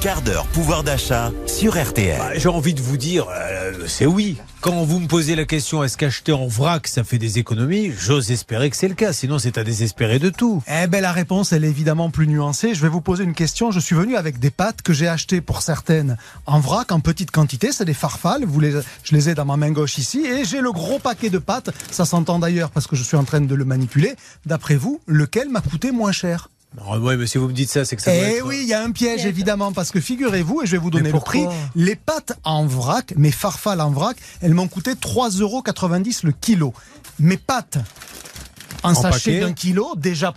quart d'heure pouvoir d'achat sur RTL. Bah, J'ai envie de vous dire, euh, c'est oui. Quand vous me posez la question, est-ce qu'acheter en vrac, ça fait des économies? J'ose espérer que c'est le cas, sinon c'est à désespérer de tout. Eh ben la réponse, elle est évidemment plus nuancée. Je vais vous poser une question. Je suis venu avec des pâtes que j'ai achetées pour certaines en vrac, en petite quantité. C'est des farfales. Vous les, je les ai dans ma main gauche ici. Et j'ai le gros paquet de pâtes. Ça s'entend d'ailleurs parce que je suis en train de le manipuler. D'après vous, lequel m'a coûté moins cher? Ah ouais, mais si vous me dites ça, c'est que ça Eh être- oui, il y a un piège évidemment parce que figurez-vous, et je vais vous donner le prix, les pâtes en vrac, mes farfales en vrac, elles m'ont coûté 3,90 euros le kilo. Mes pâtes En sachet d'un kilo, déjà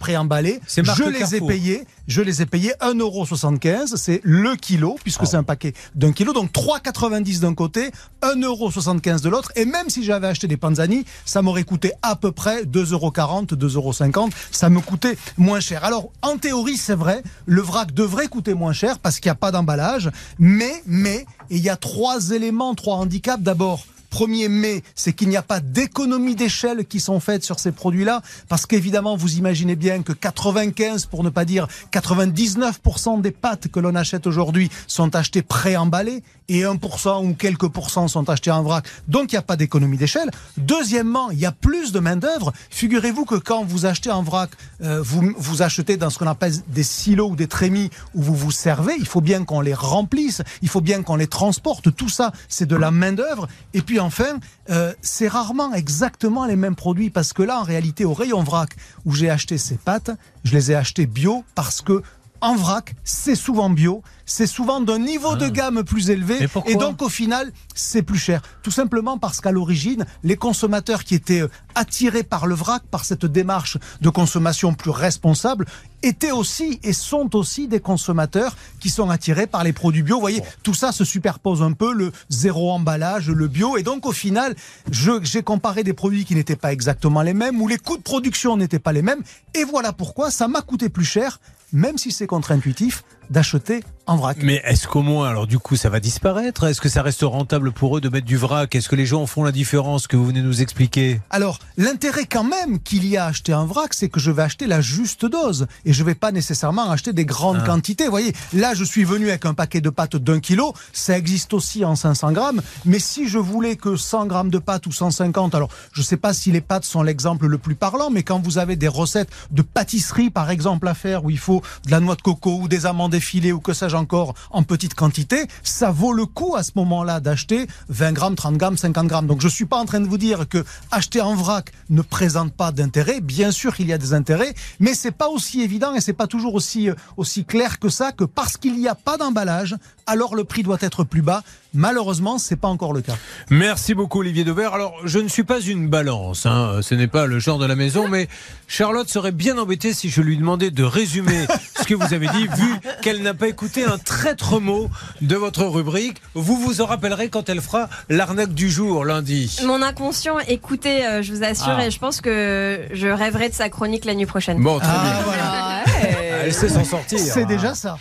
marque je les ai payées, je les ai payées 1,75€, c'est le kilo, puisque Oh. c'est un paquet d'un kilo, donc 3,90€ d'un côté, 1,75€ de l'autre, et même si j'avais acheté des panzani, ça m'aurait coûté à peu près 2,40€, 2,50€, ça me coûtait moins cher. Alors, en théorie, c'est vrai, le vrac devrait coûter moins cher parce qu'il n'y a pas d'emballage, mais, mais, et il y a trois éléments, trois handicaps. D'abord, Premier mais, c'est qu'il n'y a pas d'économie d'échelle qui sont faites sur ces produits-là, parce qu'évidemment, vous imaginez bien que 95, pour ne pas dire 99% des pâtes que l'on achète aujourd'hui sont achetées préemballées, et 1% ou quelques pourcents sont achetés en vrac. Donc, il n'y a pas d'économie d'échelle. Deuxièmement, il y a plus de main-d'œuvre. Figurez-vous que quand vous achetez en vrac, euh, vous, vous achetez dans ce qu'on appelle des silos ou des trémies où vous vous servez. Il faut bien qu'on les remplisse, il faut bien qu'on les transporte. Tout ça, c'est de la main-d'œuvre. Et puis enfin, euh, c'est rarement exactement les mêmes produits parce que là, en réalité, au rayon vrac où j'ai acheté ces pâtes, je les ai achetées bio parce que en vrac, c'est souvent bio, c'est souvent d'un niveau de gamme plus élevé, et donc au final, c'est plus cher. Tout simplement parce qu'à l'origine, les consommateurs qui étaient euh, attirés par le vrac, par cette démarche de consommation plus responsable, étaient aussi et sont aussi des consommateurs qui sont attirés par les produits bio. Vous voyez, tout ça se superpose un peu, le zéro emballage, le bio, et donc au final, j'ai comparé des produits qui n'étaient pas exactement les mêmes, où les coûts de production n'étaient pas les mêmes, et voilà pourquoi ça m'a coûté plus cher, même si c'est contre-intuitif, d'acheter en vrac. Mais est-ce qu'au moins, alors du coup, ça va disparaître? Est-ce que ça reste rentable pour eux de mettre du vrac? Est-ce que les gens font la différence que vous venez de nous expliquer? Alors, l'intérêt quand même qu'il y a à acheter un vrac, c'est que je vais acheter la juste dose et je vais pas nécessairement acheter des grandes Ah. quantités. Vous voyez, là, je suis venu avec un paquet de pâtes d'un kilo. Ça existe aussi en 500 grammes. Mais si je voulais que 100 grammes de pâtes ou 150, alors je sais pas si les pâtes sont l'exemple le plus parlant, mais quand vous avez des recettes de pâtisserie, par exemple, à faire où il faut de la noix de coco ou des amandes effilées ou que sais-je encore en petite quantité, ça vaut le coup à ce moment-là d'acheter 20 grammes, 30 grammes, 50 grammes. Donc je suis pas en train de vous dire que acheter en vrac ne présente pas d'intérêt. Bien sûr qu'il y a des intérêts, mais c'est pas aussi évident et c'est pas toujours aussi, euh, aussi clair que ça que parce qu'il n'y a pas d'emballage, alors le prix doit être plus bas. Malheureusement, c'est pas encore le cas. Merci beaucoup Olivier Dauvert. Alors, je ne suis pas une balance, hein. ce n'est pas le genre de la maison, mais Charlotte serait bien embêtée si je lui demandais de résumer que vous avez dit, vu qu'elle n'a pas écouté un traître mot de votre rubrique. Vous vous en rappellerez quand elle fera l'arnaque du jour lundi. Mon inconscient, écoutez, euh, je vous assure, Ah. et je pense que je rêverai de sa chronique la nuit prochaine. Bon, très Ah, bien. voilà. Ah, ouais. Elle sait s'en sortir. C'est déjà ça.